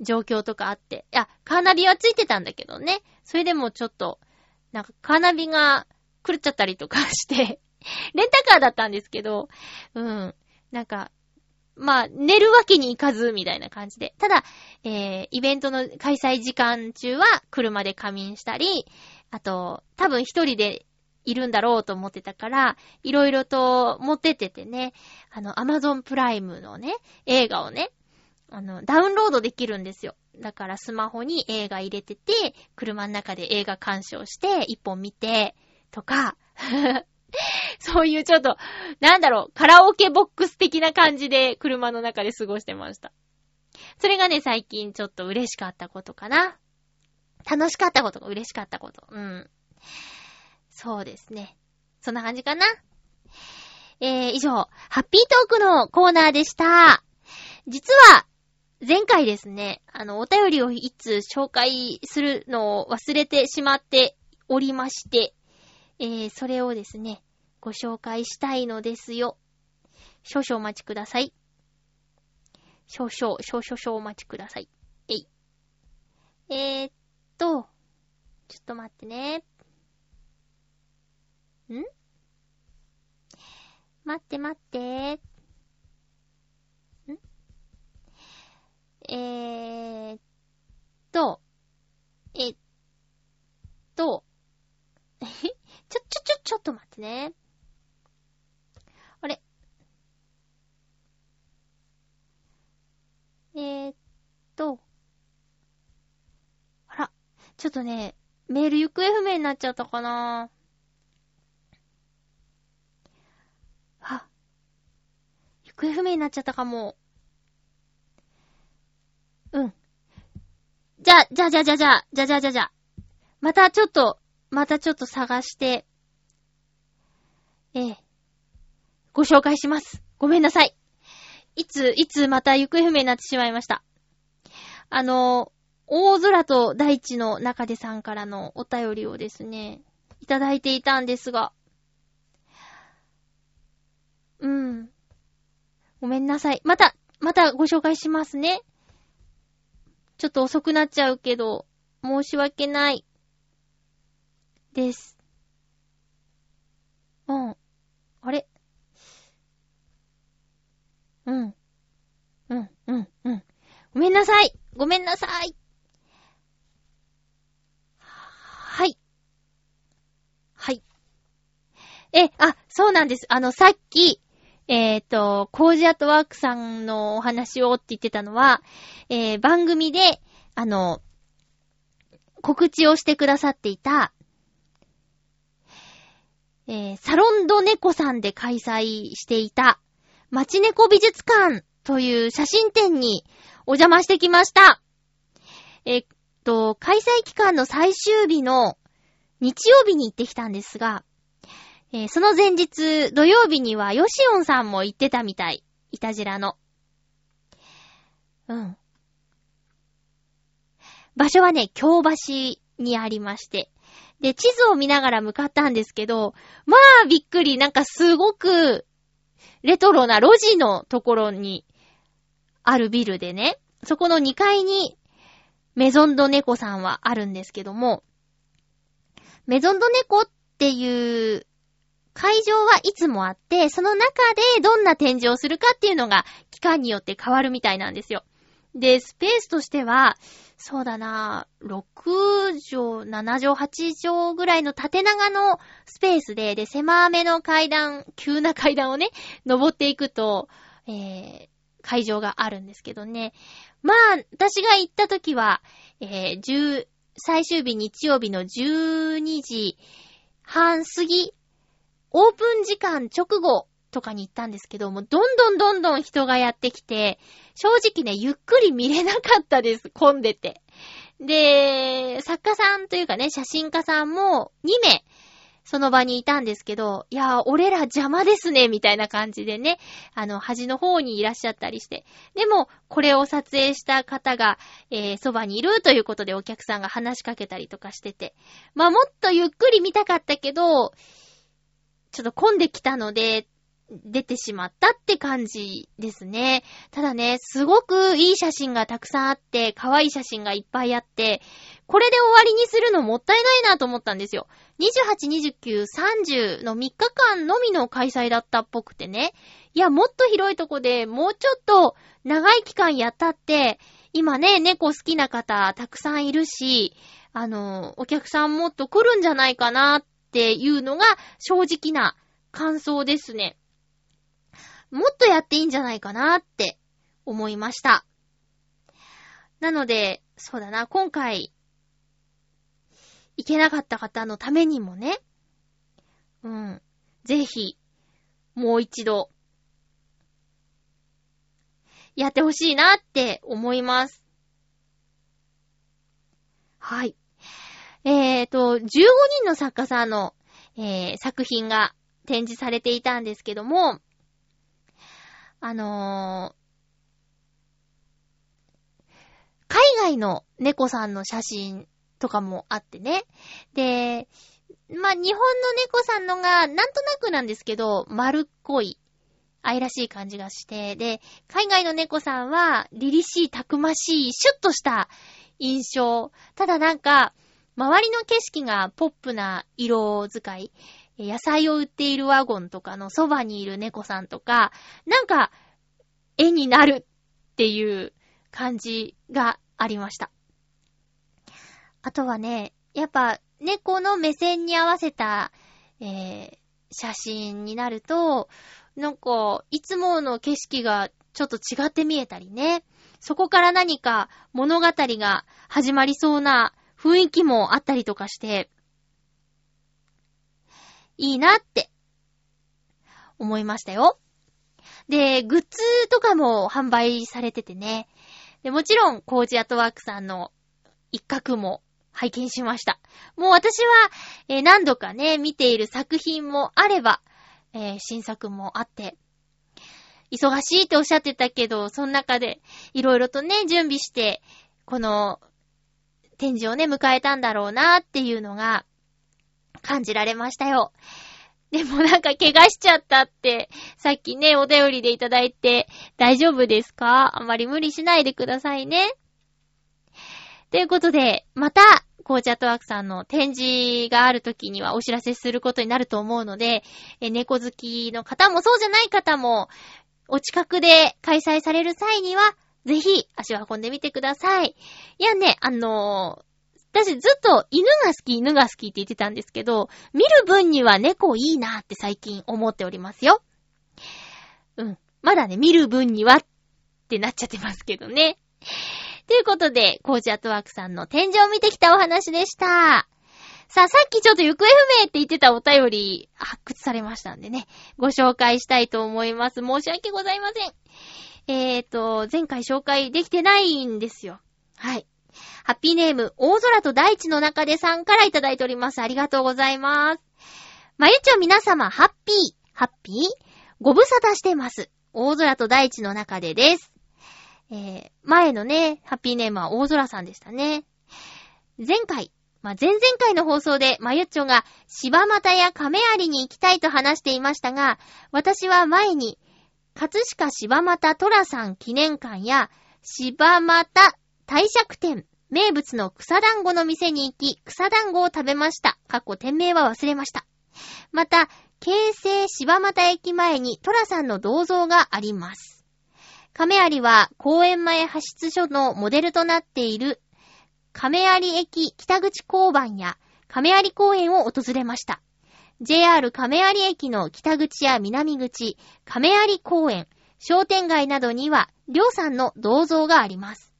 状況とかあって。いや、カーナビはついてたんだけどね。それでもちょっと、なんかカーナビが狂っちゃったりとかしてレンタカーだったんですけど、うん。なんか、まあ、寝るわけにいかず、みたいな感じで。ただ、えー、イベントの開催時間中は車で仮眠したり、あと、多分一人でいるんだろうと思ってたから、いろいろと持ってててね、あの、アマゾンプライムのね、映画をね、あの、ダウンロードできるんですよ。だからスマホに映画入れてて、車の中で映画鑑賞して、一本見て、とか、<laughs> そういうちょっと、なんだろう、カラオケボックス的な感じで車の中で過ごしてました。それがね、最近ちょっと嬉しかったことかな。楽しかったことが嬉しかったこと。うん。そうですね。そんな感じかな。えー、以上、ハッピートークのコーナーでした。実は、前回ですね、あの、お便りをいつ紹介するのを忘れてしまっておりまして、えー、それをですね、ご紹介したいのですよ。少々お待ちください。少々、少々少々お待ちください。えい。えー、っと、ちょっと待ってね。ん？待って待って。えーっと、えっと、え <laughs> ちょ、ちょ、ちょ、ちょっと待ってね。あれ？えー、っと、あら、ちょっとね、メール行方不明になっちゃったかなあ、行方不明になっちゃったかも。うん。じゃ、じゃじゃじゃじゃ、じゃじゃじゃじゃ。またちょっと、またちょっと探して、ええ、ご紹介します。ごめんなさい。いつ、いつまた行方不明になってしまいました。あの、大空と大地の中でさんからのお便りをですね、いただいていたんですが、うん。ごめんなさい。また、またご紹介しますね。ちょっと遅くなっちゃうけど、申し訳ない。です。うん。あれ？うん。うん、うん、うん。ごめんなさいごめんなさいはい。はい。え、あ、そうなんです。あの、さっき、えっ、と、コージアットワークさんのお話をって言ってたのは、えー番組で、あの、告知をしてくださっていた、えーサロンド猫さんで開催していた、街猫美術館という写真展にお邪魔してきました。えっと、開催期間の最終日の日曜日に行ってきたんですが、えーその前日、土曜日にはヨシオンさんも行ってたみたい。いたじらの。うん。場所はね、京橋にありまして。で、地図を見ながら向かったんですけど、まあ、びっくり。なんかすごく、レトロな路地のところにあるビルでね、そこの2階にメゾンドネコさんはあるんですけども、メゾンドネコっていう会場はいつもあって、その中でどんな展示をするかっていうのが期間によって変わるみたいなんですよ。で、スペースとしては、そうだな6畳、7畳、8畳ぐらいの縦長のスペースで、で、狭めの階段、急な階段をね、登っていくと、えー、会場があるんですけどね。まあ、私が行った時は、えー、10、最終日日曜日の12時半過ぎ、オープン時間直後とかに行ったんですけども、どんどんどんどん人がやってきて、正直ね、ゆっくり見れなかったです。混んでて。で、作家さんというかね、写真家さんも2名、その場にいたんですけど、いやー、俺ら邪魔ですね、みたいな感じでね、あの、端の方にいらっしゃったりして。でも、これを撮影した方が、えー、そばにいるということでお客さんが話しかけたりとかしてて。まあ、もっとゆっくり見たかったけど、ちょっと混んできたので、出てしまったって感じですね。ただね、すごくいい写真がたくさんあって、可愛い写真がいっぱいあって、これで終わりにするのもったいないなと思ったんですよ。28、29、30の3日間のみの開催だったっぽくてね。いや、もっと広いとこでもうちょっと長い期間やったって、今ね、猫好きな方たくさんいるし、あの、お客さんもっと来るんじゃないかなっっていうのが正直な感想ですね。もっとやっていいんじゃないかなって思いました。なので、そうだな、今回、行けなかった方のためにもね、うん、ぜひ、もう一度、やってほしいなって思います。はい。えーと、15人の作家さんの、えー作品が展示されていたんですけども、あのー海外の猫さんの写真とかもあってね。で、まあ、日本の猫さんのが、なんとなくなんですけど、丸っこい、愛らしい感じがして、で、海外の猫さんは、凛々しい、たくましい、シュッとした印象。ただなんか、周りの景色がポップな色使い、野菜を売っているワゴンとかのそばにいる猫さんとか、なんか、絵になるっていう感じがありました。あとはね、やっぱ猫の目線に合わせた、えー写真になると、なんか、いつもの景色がちょっと違って見えたりね。そこから何か物語が始まりそうな雰囲気もあったりとかして、いいなって思いましたよ。で、グッズとかも販売されててね。で、もちろん、コージアットワークさんの一角も拝見しました。もう私は、えー何度かね、見ている作品もあれば、えー新作もあって、忙しいっておっしゃってたけど、その中で、いろいろとね、準備して、この、展示をね、迎えたんだろうなっていうのが、感じられましたよ。でもなんか怪我しちゃったって、さっきね、お便りでいただいて、大丈夫ですか？あまり無理しないでくださいね。ということで、また、コーチャットワークさんの展示がある時にはお知らせすることになると思うので、え猫好きの方もそうじゃない方も、お近くで開催される際には、ぜひ足を運んでみてください。いやね、あのー私ずっと犬が好き、犬が好きって言ってたんですけど、見る分には猫いいなって最近思っておりますよ。うん。まだね、見る分にはってなっちゃってますけどね。ということで、コーチアトワークさんの天井を見てきたお話でした。さあ、さっきちょっと行方不明って言ってたお便り発掘されましたんでね、ご紹介したいと思います。申し訳ございません。えーと、前回紹介できてないんですよ。はい。ハッピーネーム、大空と大地の中でさんからいただいております。ありがとうございます。まゆちょ皆様、ハッピー、ハッピーご無沙汰してます。大空と大地の中でです。えー、前のね、ハッピーネームは大空さんでしたね。前回、まあ、前々回の放送で、まゆっちょが柴又や亀有に行きたいと話していましたが、私は前に、葛飾柴又虎さん記念館や、柴又大借店、名物の草団子の店に行き、草団子を食べました。かっこ店名は忘れました。また、京成柴又駅前に虎さんの銅像があります。亀有は公園前派出所のモデルとなっている亀有駅北口交番や亀有公園を訪れました。JR 亀有駅の北口や南口、亀有公園、商店街などには、りょうさんの銅像があります。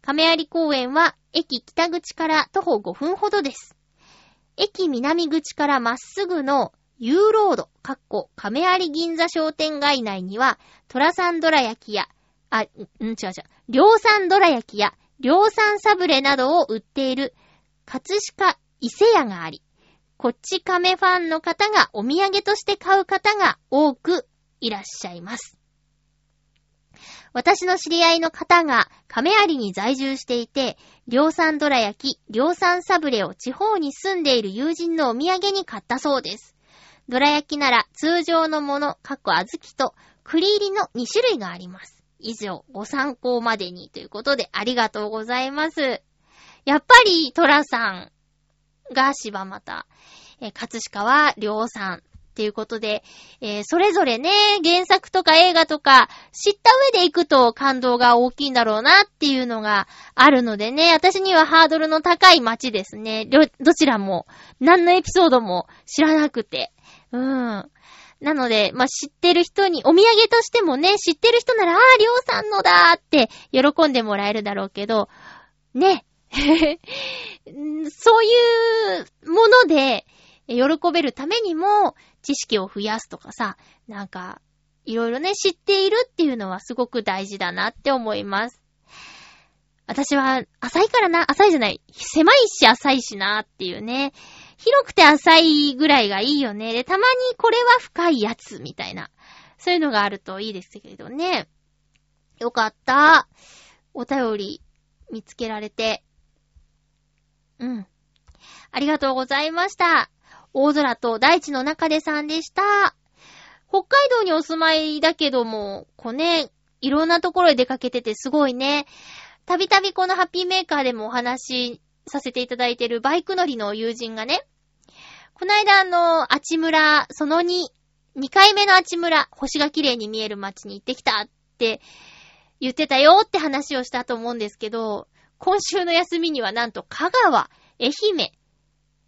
亀有公園は駅北口から徒歩5分ほどです。駅南口からまっすぐの U ロード、かっこ亀有銀座商店街内には、トラサンドラ焼きや、あ、ん、違う違う、りょうさんドラ焼きや量産サブレなどを売っている、葛飾伊勢屋があり、こっち亀ファンの方がお土産として買う方が多くいらっしゃいます。私の知り合いの方が亀有に在住していて、量産ドラ焼き、量産サブレを地方に住んでいる友人のお土産に買ったそうです。ドラ焼きなら通常のもの、過去小豆と栗入りの2種類があります。以上、ご参考までにということでありがとうございます。やっぱり、トラさんが柴又、えー、葛飾は良さんっていうことで、えー、それぞれね、原作とか映画とか知った上で行くと感動が大きいんだろうなっていうのがあるのでね、私にはハードルの高い街ですね。どちらも、何のエピソードも知らなくて。うん。なので、まあ、知ってる人に、お土産としてもね、知ってる人なら、ああ、りょうさんのだーって喜んでもらえるだろうけど、ね。そういうもので、喜べるためにも、知識を増やすとかさ、なんか、いろいろね、知っているっていうのはすごく大事だなって思います。私は、浅いからな、浅いじゃない、狭いし浅いしなっていうね。広くて浅いぐらいがいいよね。で、たまにこれは深いやつ、みたいな。そういうのがあるといいですけれどね。よかった。お便り見つけられて。うん。ありがとうございました。大空と大地の中でさんでした。北海道にお住まいだけども、こうね、いろんなところへ出かけててすごいね。たびたびこのハッピーメーカーでもお話しさせていただいてるバイク乗りの友人がね、こないだあの、あちむら、その2、2回目のあちむら、星が綺麗に見える街に行ってきたって言ってたよって話をしたと思うんですけど、今週の休みにはなんと香川、愛媛、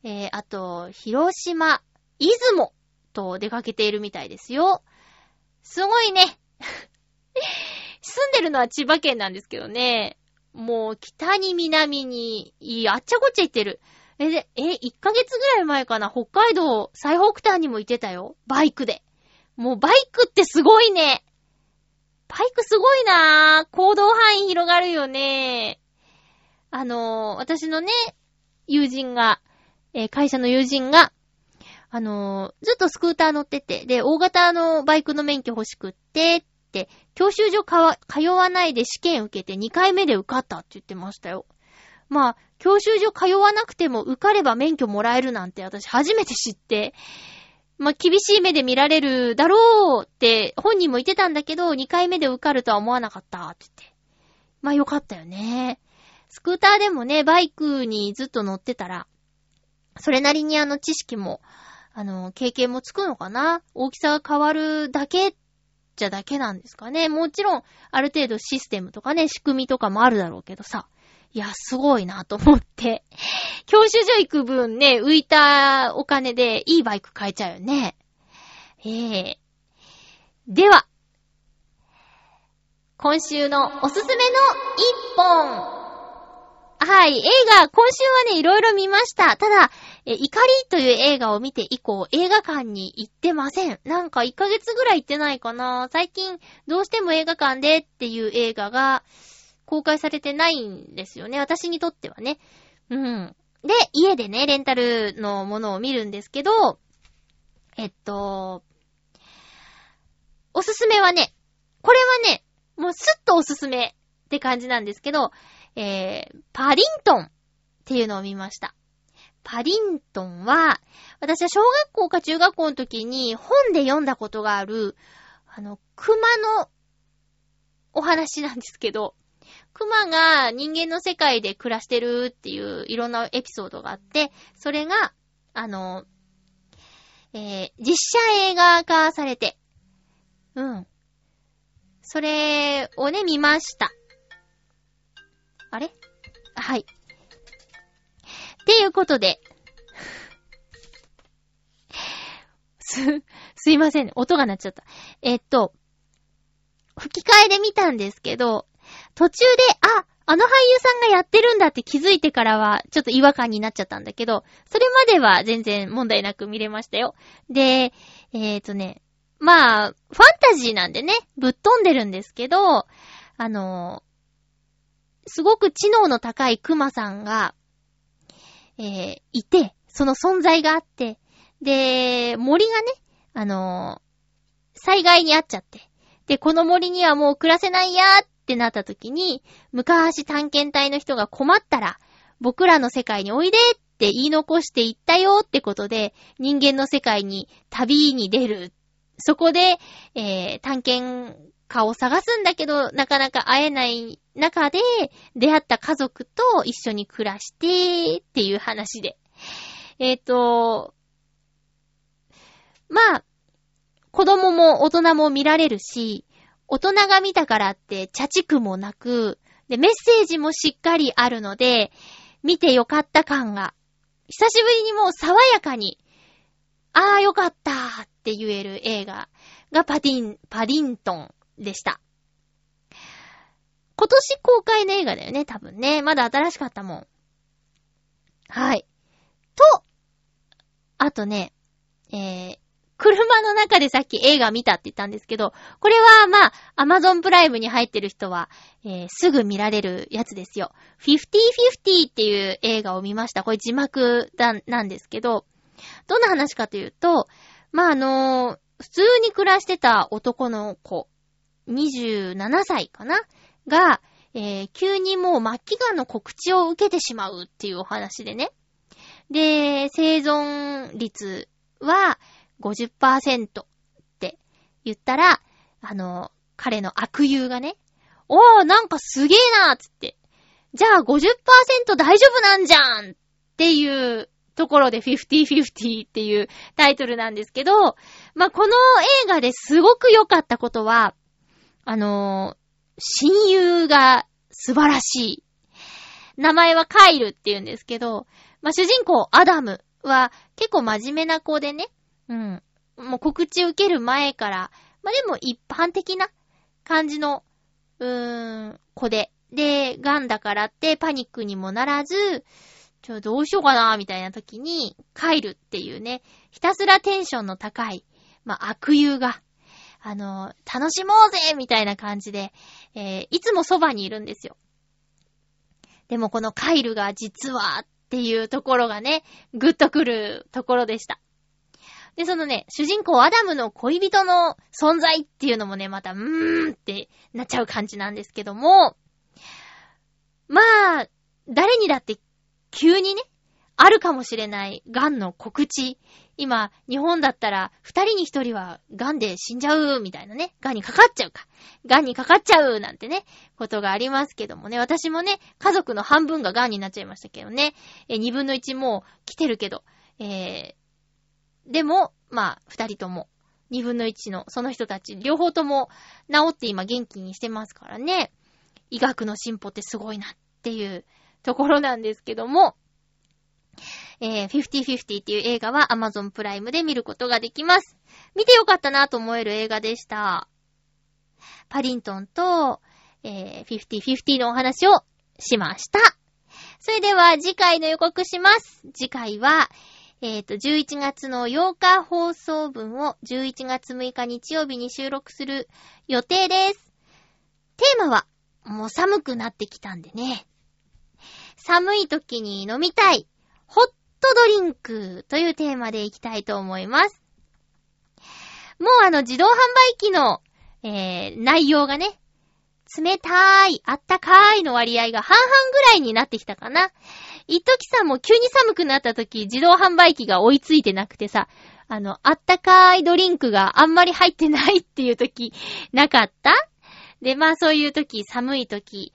えー、あと、広島、出雲と出かけているみたいですよ。すごいね。<laughs> 住んでるのは千葉県なんですけどね。もう北に南に、あっちゃこっちゃ行ってる。え、で、え、1ヶ月ぐらい前かな、北海道最北端にも行ってたよ。バイクで。もうバイクってすごいね。バイクすごいなぁ。行動範囲広がるよね。あのー、私のね、友人が、えー、会社の友人が、あのー、ずっとスクーター乗ってて、で、大型のバイクの免許欲しくって、って、教習所か通わないで試験受けて2回目で受かったって言ってましたよ。まあ、教習所通わなくても受かれば免許もらえるなんて私初めて知って、まあ、厳しい目で見られるだろうって本人も言ってたんだけど、2回目で受かるとは思わなかったって言って。まあよかったよね。スクーターでもね、バイクにずっと乗ってたら、それなりにあの知識も、あの、経験もつくのかな？大きさが変わるだけじゃだけなんですかね？もちろん、ある程度システムとかね、仕組みとかもあるだろうけどさ。いや、すごいなと思って。<laughs> 教習所行く分ね、浮いたお金でいいバイク買えちゃうよね。ええでは、今週のおすすめの一本。はい、映画、今週はね、いろいろ見ました。ただ、え、怒りという映画を見て以降、映画館に行ってません。なんか1ヶ月ぐらい行ってないかな。最近、どうしても映画館でっていう映画が公開されてないんですよね。私にとってはね。うん。で、家でね、レンタルのものを見るんですけど、えっと、おすすめはね、これはね、もうスッとおすすめって感じなんですけど、えー、パリントンっていうのを見ました。パリントンは、私は小学校か中学校の時に本で読んだことがある、あの、熊のお話なんですけど、熊が人間の世界で暮らしてるっていういろんなエピソードがあって、それが、あの、えー、実写映画化されて、うん。それをね、見ました。あれ？はい。っていうことで、<laughs> す、すいません。音が鳴っちゃった。えっと、吹き替えで見たんですけど、途中で、あ、あの俳優さんがやってるんだって気づいてからは、ちょっと違和感になっちゃったんだけど、それまでは全然問題なく見れましたよ。で、えっ、とね、まあ、ファンタジーなんでね、ぶっ飛んでるんですけど、あの、すごく知能の高いクマさんが、えー、いて、その存在があって、で、森がね、あの災害にあっちゃって、で、この森にはもう暮らせないやーってなった時に、昔探検隊の人が困ったら、僕らの世界においでって言い残していったよってことで、人間の世界に旅に出る。そこで、えー、探検家を探すんだけど、なかなか会えない中で、出会った家族と一緒に暮らして、っていう話で。えっ、と、まあ、子供も大人も見られるし、大人が見たからって茶畜もなく、で、メッセージもしっかりあるので、見てよかった感が、久しぶりにもう爽やかに、ああよかったって言える映画がパディン、パディントンでした。今年公開の映画だよね、多分ね。まだ新しかったもん。はい。と、あとね、えー、車の中でさっき映画見たって言ったんですけど、これはまあ、アマゾンプライムに入ってる人は、えー、すぐ見られるやつですよ。50-50っていう映画を見ました。これ字幕だ、なんですけど、どんな話かというと、まあ、あのー普通に暮らしてた男の子、27歳かな？が、えー、急にもう末期癌の告知を受けてしまうっていうお話でね。で、生存率は50%って言ったら、あの、彼の悪友がね、おー、なんかすげーなーつって。じゃあ50%大丈夫なんじゃんっていうところで50-50っていうタイトルなんですけど、まあ、この映画ですごく良かったことは、あのー、親友が素晴らしい。名前はカイルって言うんですけど、まあ、主人公アダムは結構真面目な子でね、うん。もう告知受ける前から、まあ、でも一般的な感じの、うーん、子で。で、癌だからってパニックにもならず、ちょ、どうしようかな、みたいな時に、カイルっていうね、ひたすらテンションの高い、まあ、悪友が、あの、楽しもうぜみたいな感じで、えーいつもそばにいるんですよ。でもこのカイルが実はっていうところがね、ぐっとくるところでした。で、そのね、主人公アダムの恋人の存在っていうのもね、また、うーんってなっちゃう感じなんですけども、まあ、誰にだって急にね、あるかもしれない癌の告知。今、日本だったら、二人に一人は癌で死んじゃう、みたいなね。癌にかかっちゃうか。癌にかかっちゃう、なんてね、ことがありますけどもね。私もね、家族の半分が癌になっちゃいましたけどね。え、二分の一もう来てるけど。えー、でも、まあ、二人とも、二分の一の、その人たち、両方とも治って今元気にしてますからね。医学の進歩ってすごいなっていうところなんですけども、えー、50-50っていう映画は Amazon プライムで見ることができます。見てよかったなと思える映画でした。パリントンと、えー、50-50のお話をしました。それでは次回の予告します。次回は、えっ、ー、と、11月の8日放送分を11月6日日曜日に収録する予定です。テーマは、もう寒くなってきたんでね。寒い時に飲みたい、ホッドリンクというテーマでいきたいと思います。もうあの自動販売機の、えー、内容がね、冷たーい、あったかーいの割合が半々ぐらいになってきたかな。一時さん、も急に寒くなった時、自動販売機が追いついてなくてさ、あの、あったかーいドリンクがあんまり入ってないっていう時、なかった？で、まあそういう時、寒い時、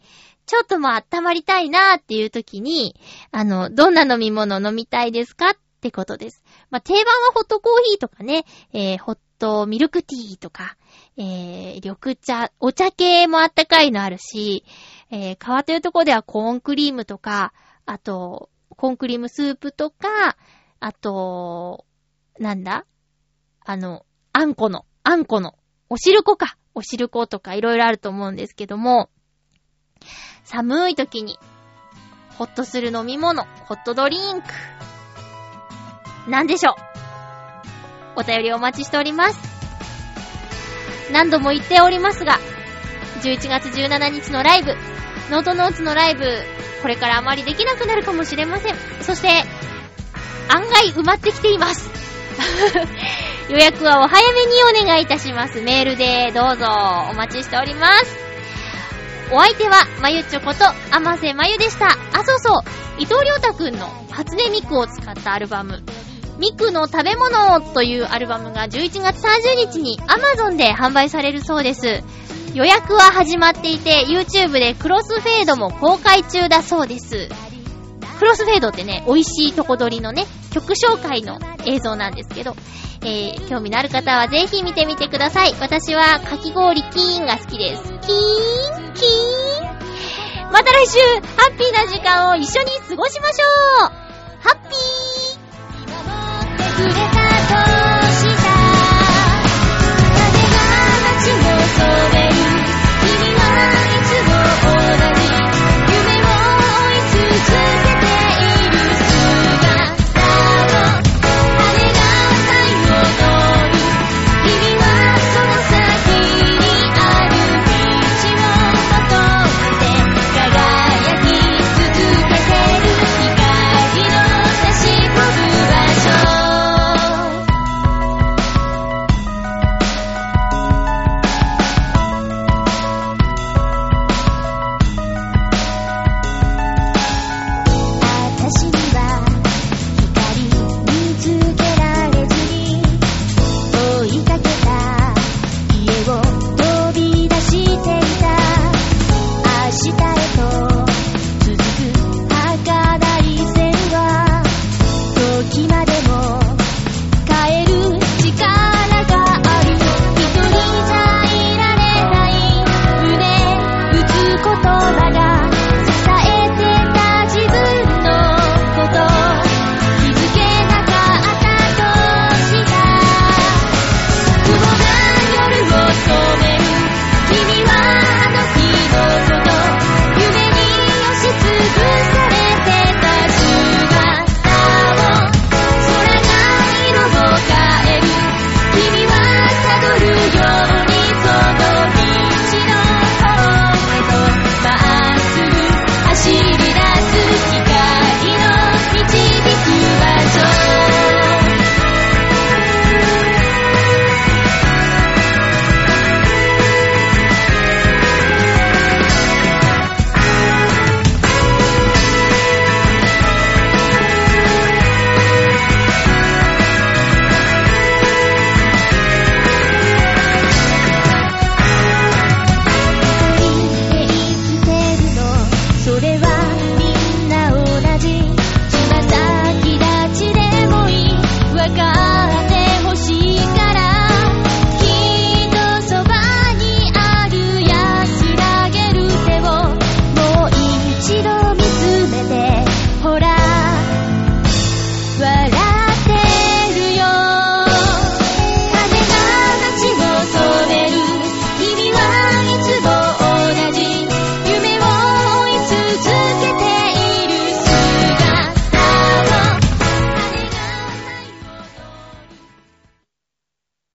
ちょっともう温まりたいなーっていう時に、あの、どんな飲み物飲みたいですかってことです。まあ定番はホットコーヒーとかね、えー、ホットミルクティーとか、えー、緑茶、お茶系もあったかいのあるし、えー、川というとこではコーンクリームとか、あと、コーンクリームスープとか、あと、なんだ？あの、あんこの、あんこの、お汁粉か。お汁粉とかいろいろあると思うんですけども、寒い時に、ホッとする飲み物、ホットドリンク。なんでしょう？お便りお待ちしております。何度も言っておりますが、11月17日のライブ、ノートノーツのライブ、これからあまりできなくなるかもしれません。そして、案外埋まってきています。<laughs> 予約はお早めにお願いいたします。メールでどうぞお待ちしております。お相手は、まゆちょこと、あませまゆでした。あ、そうそう。伊藤良太くんの初音ミクを使ったアルバム、ミクの食べ物というアルバムが11月30日に Amazon で販売されるそうです。予約は始まっていて、YouTube でクロスフェードも公開中だそうです。クロスフェードってね、美味しいとこ取りのね、曲紹介の映像なんですけど、えー、興味のある方はぜひ見てみてください。私はかき氷キーンが好きです。キーン、キーン。また来週、ハッピーな時間を一緒に過ごしましょうハッピー